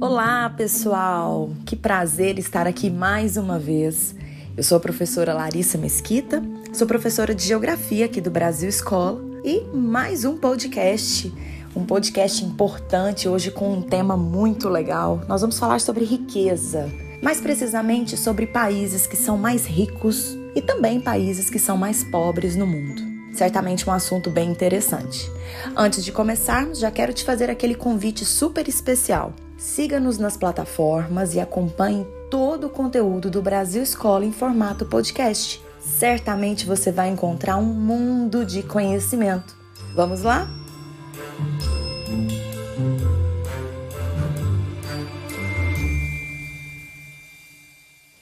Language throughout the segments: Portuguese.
Olá, pessoal! Que prazer estar aqui mais uma vez. Eu sou a professora Larissa Mesquita, sou professora de Geografia aqui do Brasil Escola e mais um podcast um podcast importante hoje com um tema muito legal. Nós vamos falar sobre riqueza, mais precisamente sobre países que são mais ricos e também países que são mais pobres no mundo. Certamente um assunto bem interessante. Antes de começarmos, já quero te fazer aquele convite super especial. Siga-nos nas plataformas e acompanhe todo o conteúdo do Brasil Escola em formato podcast. Certamente você vai encontrar um mundo de conhecimento. Vamos lá?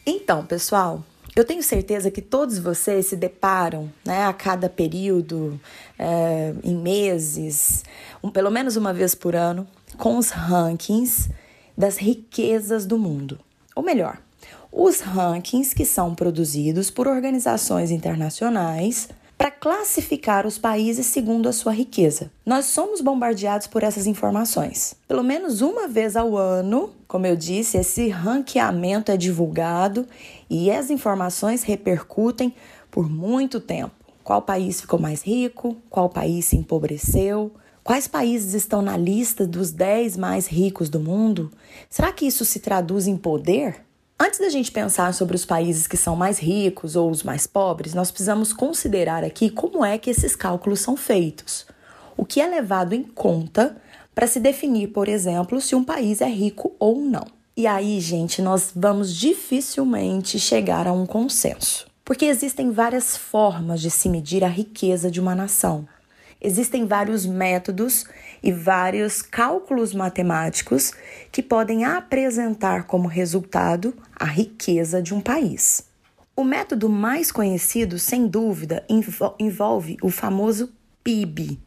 Então, pessoal, eu tenho certeza que todos vocês se deparam, né, a cada período, é, em meses, um, pelo menos uma vez por ano, com os rankings das riquezas do mundo. Ou melhor, os rankings que são produzidos por organizações internacionais para classificar os países segundo a sua riqueza. Nós somos bombardeados por essas informações. Pelo menos uma vez ao ano, como eu disse, esse ranqueamento é divulgado e as informações repercutem por muito tempo. Qual país ficou mais rico? Qual país se empobreceu? Quais países estão na lista dos 10 mais ricos do mundo? Será que isso se traduz em poder? Antes da gente pensar sobre os países que são mais ricos ou os mais pobres, nós precisamos considerar aqui como é que esses cálculos são feitos. O que é levado em conta para se definir, por exemplo, se um país é rico ou não. E aí, gente, nós vamos dificilmente chegar a um consenso. Porque existem várias formas de se medir a riqueza de uma nação. Existem vários métodos e vários cálculos matemáticos que podem apresentar como resultado a riqueza de um país. O método mais conhecido, sem dúvida, envolve o famoso PIB,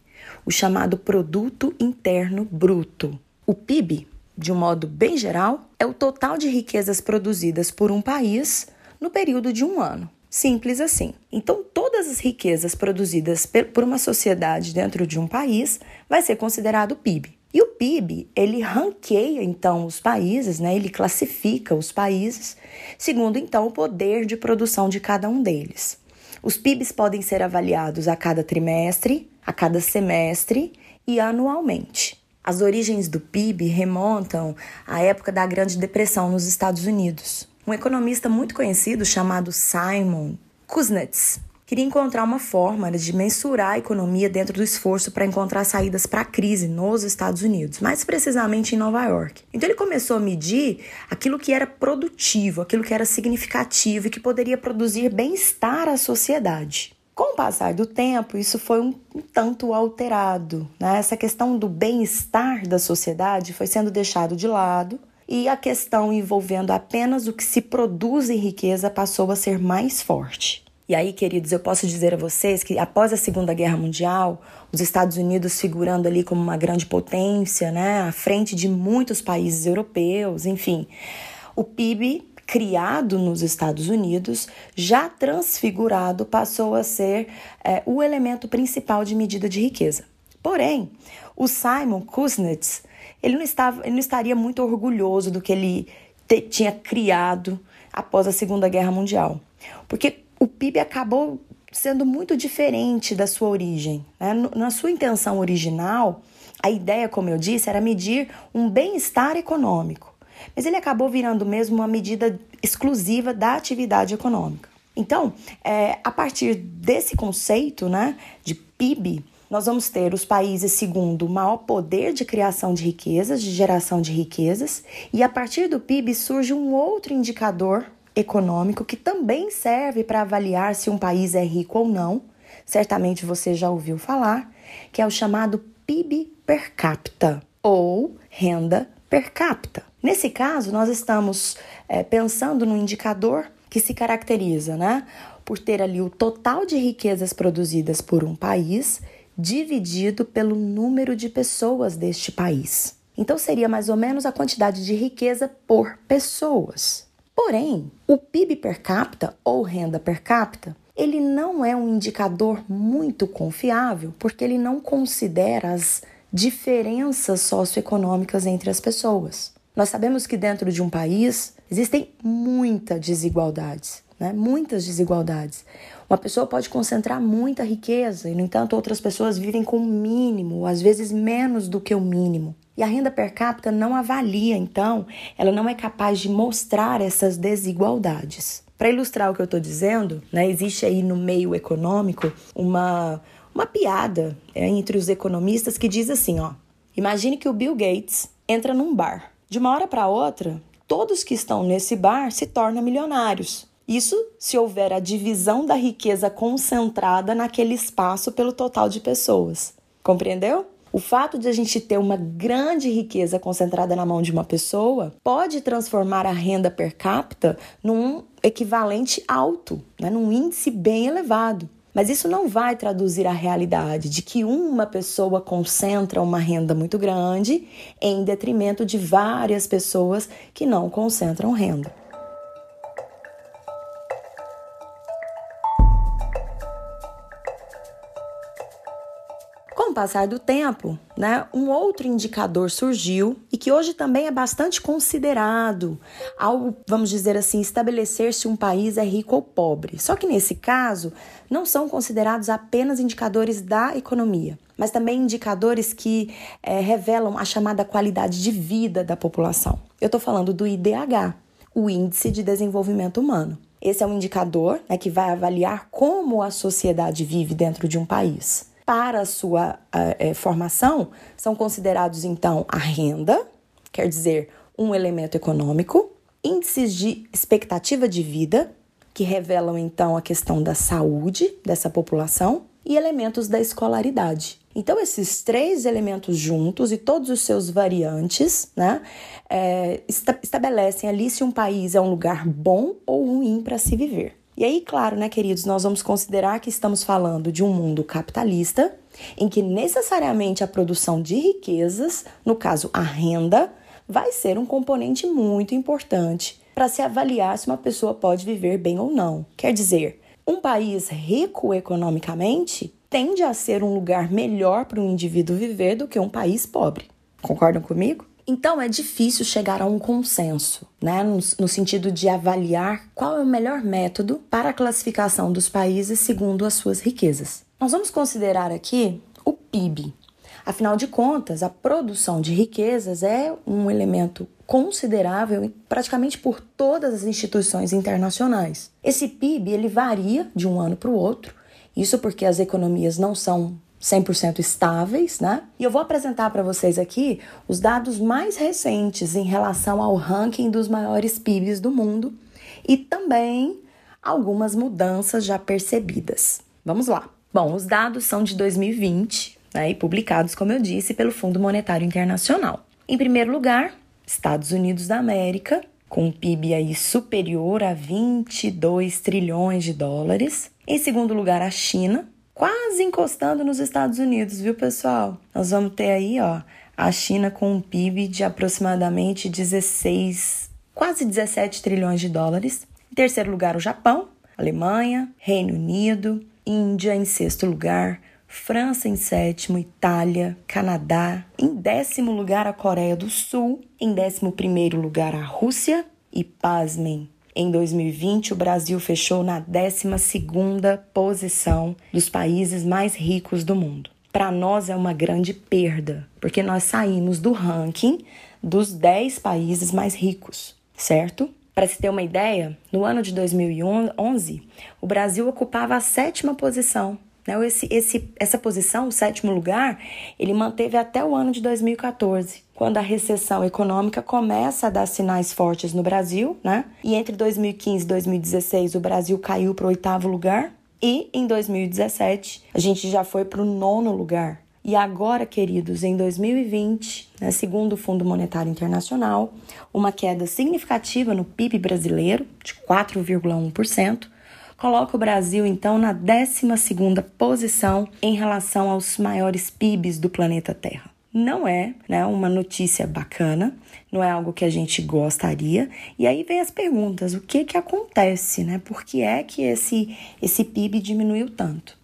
o chamado Produto Interno Bruto. O PIB, de um modo bem geral, é o total de riquezas produzidas por um país no período de um ano. Simples assim. Então, todas as riquezas produzidas por uma sociedade dentro de um país vai ser considerado PIB. E o PIB, ele ranqueia então os países, né? Ele classifica os países segundo então o poder de produção de cada um deles. Os PIBs podem ser avaliados a cada trimestre, a cada semestre e anualmente. As origens do PIB remontam à época da Grande Depressão nos Estados Unidos. Um economista muito conhecido chamado Simon Kuznets queria encontrar uma forma de mensurar a economia dentro do esforço para encontrar saídas para a crise nos Estados Unidos, mais precisamente em Nova York. Então ele começou a medir aquilo que era produtivo, aquilo que era significativo e que poderia produzir bem-estar à sociedade. Com o passar do tempo, isso foi um, um tanto alterado. Né? Essa questão do bem-estar da sociedade foi sendo deixado de lado e a questão envolvendo apenas o que se produz em riqueza passou a ser mais forte. E aí, queridos, eu posso dizer a vocês que após a Segunda Guerra Mundial, os Estados Unidos figurando ali como uma grande potência, né, à frente de muitos países europeus, enfim, o PIB criado nos Estados Unidos, já transfigurado, passou a ser é, o elemento principal de medida de riqueza. Porém, o Simon Kuznets ele não, estava, ele não estaria muito orgulhoso do que ele te, tinha criado após a Segunda Guerra Mundial. Porque o PIB acabou sendo muito diferente da sua origem. Né? Na sua intenção original, a ideia, como eu disse, era medir um bem-estar econômico. Mas ele acabou virando mesmo uma medida exclusiva da atividade econômica. Então, é, a partir desse conceito né, de PIB, nós vamos ter os países segundo o maior poder de criação de riquezas, de geração de riquezas, e a partir do PIB surge um outro indicador econômico que também serve para avaliar se um país é rico ou não. Certamente você já ouviu falar, que é o chamado PIB per capita ou renda per capita. Nesse caso, nós estamos é, pensando no indicador que se caracteriza, né, por ter ali o total de riquezas produzidas por um país dividido pelo número de pessoas deste país. Então seria mais ou menos a quantidade de riqueza por pessoas. Porém, o PIB per capita ou renda per capita, ele não é um indicador muito confiável porque ele não considera as diferenças socioeconômicas entre as pessoas. Nós sabemos que dentro de um país existem muitas desigualdades, né? muitas desigualdades. Uma pessoa pode concentrar muita riqueza e, no entanto, outras pessoas vivem com o mínimo, às vezes menos do que o mínimo. E a renda per capita não avalia, então, ela não é capaz de mostrar essas desigualdades. Para ilustrar o que eu estou dizendo, né, existe aí no meio econômico uma, uma piada é, entre os economistas que diz assim: ó, imagine que o Bill Gates entra num bar. De uma hora para outra, todos que estão nesse bar se tornam milionários. Isso se houver a divisão da riqueza concentrada naquele espaço pelo total de pessoas. Compreendeu? O fato de a gente ter uma grande riqueza concentrada na mão de uma pessoa pode transformar a renda per capita num equivalente alto, né? num índice bem elevado. Mas isso não vai traduzir a realidade de que uma pessoa concentra uma renda muito grande em detrimento de várias pessoas que não concentram renda. Com o passar do tempo, né, um outro indicador surgiu e que hoje também é bastante considerado ao, vamos dizer assim, estabelecer se um país é rico ou pobre. Só que nesse caso, não são considerados apenas indicadores da economia, mas também indicadores que é, revelam a chamada qualidade de vida da população. Eu estou falando do IDH, o Índice de Desenvolvimento Humano. Esse é um indicador né, que vai avaliar como a sociedade vive dentro de um país para a sua uh, formação são considerados então a renda, quer dizer, um elemento econômico, índices de expectativa de vida, que revelam então a questão da saúde dessa população, e elementos da escolaridade. Então, esses três elementos juntos e todos os seus variantes né, é, estabelecem ali se um país é um lugar bom ou ruim para se viver. E aí, claro, né, queridos, nós vamos considerar que estamos falando de um mundo capitalista, em que necessariamente a produção de riquezas, no caso a renda, vai ser um componente muito importante para se avaliar se uma pessoa pode viver bem ou não. Quer dizer, um país rico economicamente tende a ser um lugar melhor para um indivíduo viver do que um país pobre. Concordam comigo? Então é difícil chegar a um consenso, né, no, no, sentido de avaliar qual é o melhor método para a classificação dos países segundo as suas riquezas. Nós vamos considerar aqui o PIB. Afinal de contas, a produção de riquezas é um elemento considerável praticamente por todas as instituições internacionais. Esse PIB ele varia de um ano para o outro, isso porque as economias não são 100% estáveis, né? E eu vou apresentar para vocês aqui os dados mais recentes em relação ao ranking dos maiores PIBs do mundo e também algumas mudanças já percebidas. Vamos lá. Bom, os dados são de 2020, né, e publicados, como eu disse, pelo Fundo Monetário Internacional. Em primeiro lugar, Estados Unidos da América, com um PIB aí superior a 22 trilhões de dólares. Em segundo lugar, a China, quase encostando nos Estados Unidos, viu, pessoal? Nós vamos ter aí, ó, a China com um PIB de aproximadamente 16, quase 17 trilhões de dólares. Em terceiro lugar, o Japão, Alemanha, Reino Unido, Índia em sexto lugar, França em sétimo, Itália, Canadá, em décimo lugar a Coreia do Sul, em décimo primeiro lugar a Rússia e, pasmem, em 2020, o Brasil fechou na 12ª posição dos países mais ricos do mundo. Para nós é uma grande perda, porque nós saímos do ranking dos 10 países mais ricos, certo? Para se ter uma ideia, no ano de 2011, o Brasil ocupava a sétima posição. Né? Esse, esse, essa posição, o sétimo lugar, ele manteve até o ano de 2014 quando a recessão econômica começa a dar sinais fortes no Brasil, né? E entre 2015 e 2016 o Brasil caiu para o oitavo lugar e em 2017 a gente já foi para o nono lugar. E agora, queridos, em 2020, né, segundo o Fundo Monetário Internacional, uma queda significativa no PIB brasileiro, de 4,1%, coloca o Brasil então na 12ª posição em relação aos maiores PIBs do planeta Terra. Não é né, uma notícia bacana, não é algo que a gente gostaria. E aí vem as perguntas: o que que acontece, né? Por que é que esse, esse PIB diminuiu tanto?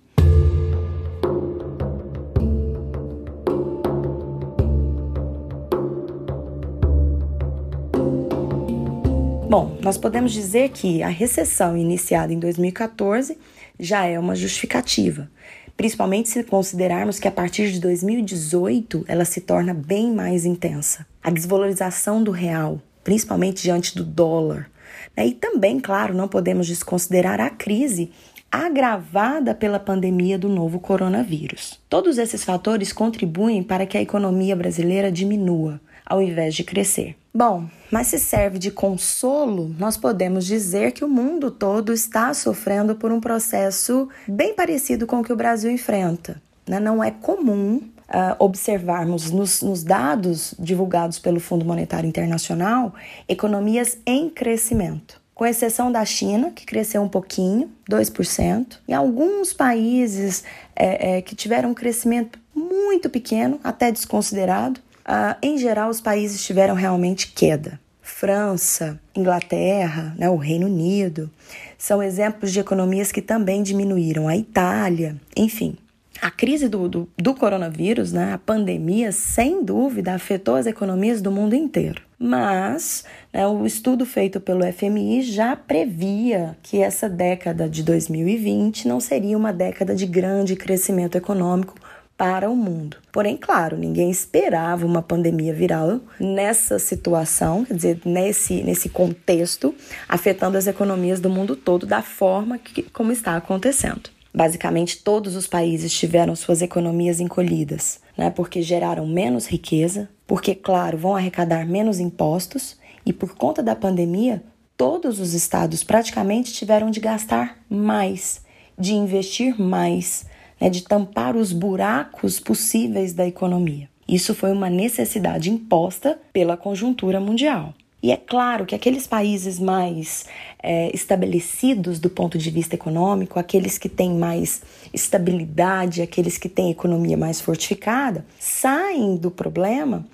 Bom, nós podemos dizer que a recessão iniciada em 2014 já é uma justificativa, principalmente se considerarmos que a partir de 2018 ela se torna bem mais intensa. A desvalorização do real, principalmente diante do dólar. Né? E também, claro, não podemos desconsiderar a crise agravada pela pandemia do novo coronavírus. Todos esses fatores contribuem para que a economia brasileira diminua, ao invés de crescer. Bom, mas se serve de consolo, nós podemos dizer que o mundo todo está sofrendo por um processo bem parecido com o que o Brasil enfrenta. Né? Não é comum uh, observarmos nos, nos dados divulgados pelo Fundo Monetário Internacional economias em crescimento com exceção da China, que cresceu um pouquinho, 2%, e alguns países é, é, que tiveram um crescimento muito pequeno, até desconsiderado, Uh, em geral, os países tiveram realmente queda. França, Inglaterra, né, o Reino Unido, são exemplos de economias que também diminuíram. A Itália, enfim. A crise do, do, do coronavírus, né, a pandemia, sem dúvida, afetou as economias do mundo inteiro. Mas né, o estudo feito pelo FMI já previa que essa década de 2020 não seria uma década de grande crescimento econômico para o mundo. Porém, claro, ninguém esperava uma pandemia viral nessa situação, quer dizer, nesse, nesse contexto, afetando as economias do mundo todo da forma que, como está acontecendo. Basicamente, todos os países tiveram suas economias encolhidas, né? porque geraram menos riqueza, porque, claro, vão arrecadar menos impostos e, por conta da pandemia, todos os estados praticamente tiveram de gastar mais, de investir mais, né, de tampar os buracos possíveis da economia. Isso foi uma necessidade imposta pela conjuntura mundial. E é claro que aqueles países mais é, estabelecidos do ponto de vista econômico, aqueles que têm mais estabilidade, aqueles que têm economia mais fortificada, saem do problema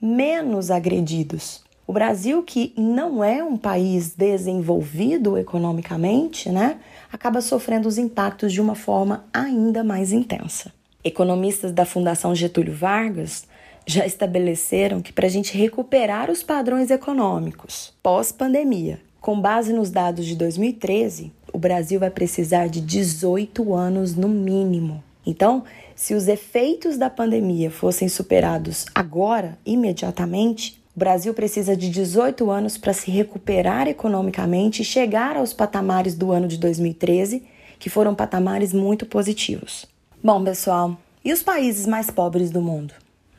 menos agredidos. O Brasil, que não é um país desenvolvido economicamente, né, acaba sofrendo os impactos de uma forma ainda mais intensa. Economistas da Fundação Getúlio Vargas já estabeleceram que para a gente recuperar os padrões econômicos pós-pandemia, com base nos dados de 2013, o Brasil vai precisar de 18 anos no mínimo. Então, se os efeitos da pandemia fossem superados agora, imediatamente, o Brasil precisa de 18 anos para se recuperar economicamente e chegar aos patamares do ano de 2013, que foram patamares muito positivos. Bom, pessoal, e os países mais pobres do mundo?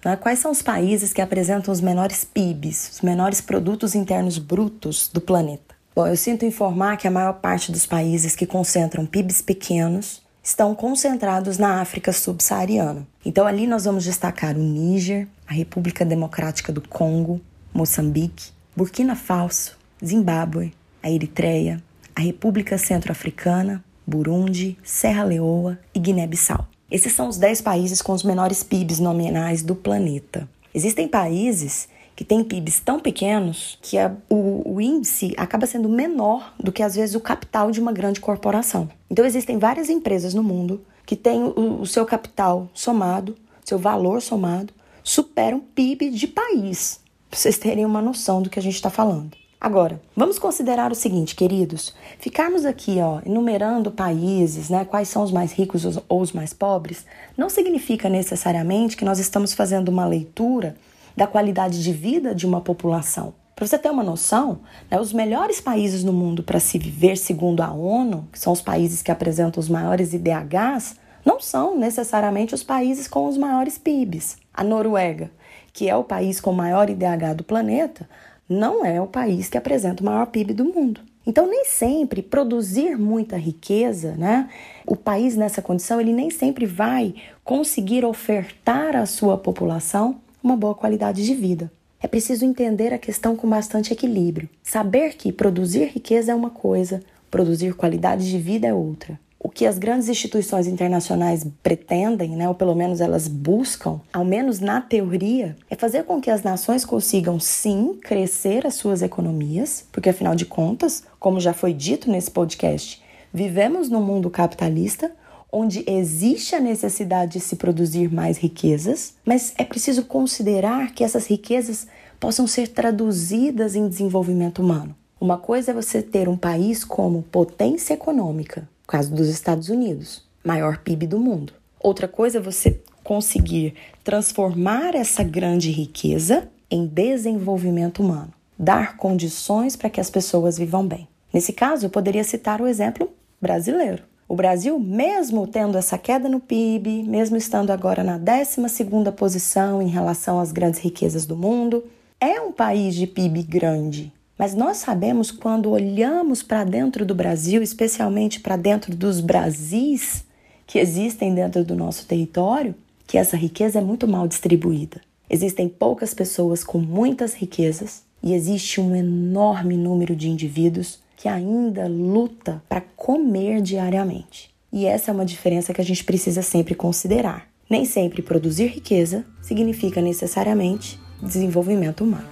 Né? Quais são os países que apresentam os menores PIBs, os menores produtos internos brutos do planeta? Bom, eu sinto informar que a maior parte dos países que concentram PIBs pequenos estão concentrados na África subsaariana. Então, ali nós vamos destacar o Níger, a República Democrática do Congo, Moçambique, Burkina Faso, Zimbábue, a Eritreia, a República Centro-Africana, Burundi, Serra Leoa e Guiné-Bissau. Esses são os 10 países com os menores PIBs nominais do planeta. Existem países que têm PIBs tão pequenos que a, o, o, índice acaba sendo menor do que às vezes o capital de uma grande corporação. Então existem várias empresas no mundo que têm o, o seu capital somado, seu valor somado, supera um PIB de país, para vocês terem uma noção do que a gente está falando. Agora, vamos considerar o seguinte, queridos: ficarmos aqui, ó, enumerando países, né, quais são os mais ricos ou os mais pobres, não significa necessariamente que nós estamos fazendo uma leitura da qualidade de vida de uma população. Para você ter uma noção, né, os melhores países no mundo para se viver, segundo a ONU, que são os países que apresentam os maiores IDHs, não são necessariamente os países com os maiores PIBs. A Noruega, que é o país com o maior IDH do planeta, não é o país que apresenta o maior PIB do mundo. Então, nem sempre produzir muita riqueza, né? O país nessa condição, ele nem sempre vai conseguir ofertar à sua população uma boa qualidade de vida. É preciso entender a questão com bastante equilíbrio. Saber que produzir riqueza é uma coisa, produzir qualidade de vida é outra. O que as grandes instituições internacionais pretendem, né, ou pelo menos elas buscam, ao menos na teoria, é fazer com que as nações consigam sim crescer as suas economias, porque afinal de contas, como já foi dito nesse podcast, vivemos num mundo capitalista onde existe a necessidade de se produzir mais riquezas, mas é preciso considerar que essas riquezas possam ser traduzidas em desenvolvimento humano. Uma coisa é você ter um país como potência econômica, caso dos Estados Unidos, maior PIB do mundo. Outra coisa é você conseguir transformar essa grande riqueza em desenvolvimento humano, dar condições para que as pessoas vivam bem. Nesse caso, eu poderia citar o exemplo brasileiro. O Brasil, mesmo tendo essa queda no PIB, mesmo estando agora na 12ª posição em relação às grandes riquezas do mundo, é um país de PIB grande. Mas nós sabemos quando olhamos para dentro do Brasil, especialmente para dentro dos Brasis que existem dentro do nosso território, que essa riqueza é muito mal distribuída. Existem poucas pessoas com muitas riquezas e existe um enorme número de indivíduos que ainda luta para comer diariamente. E essa é uma diferença que a gente precisa sempre considerar. Nem sempre produzir riqueza significa necessariamente desenvolvimento humano.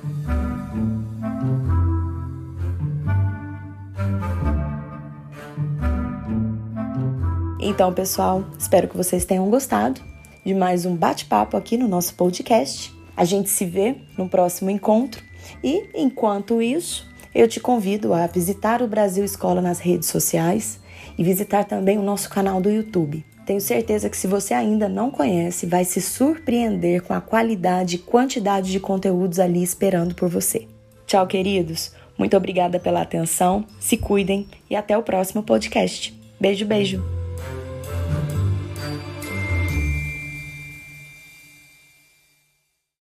Então, pessoal, espero que vocês tenham gostado de mais um bate-papo aqui no nosso podcast. A gente se vê no próximo encontro e, enquanto isso, eu te convido a visitar o Brasil Escola nas redes sociais e visitar também o nosso canal do YouTube. Tenho certeza que se você ainda não conhece, vai se surpreender com a qualidade e quantidade de conteúdos ali esperando por você. Tchau, queridos. Muito obrigada pela atenção. Se cuidem e até o próximo podcast. Beijo, beijo.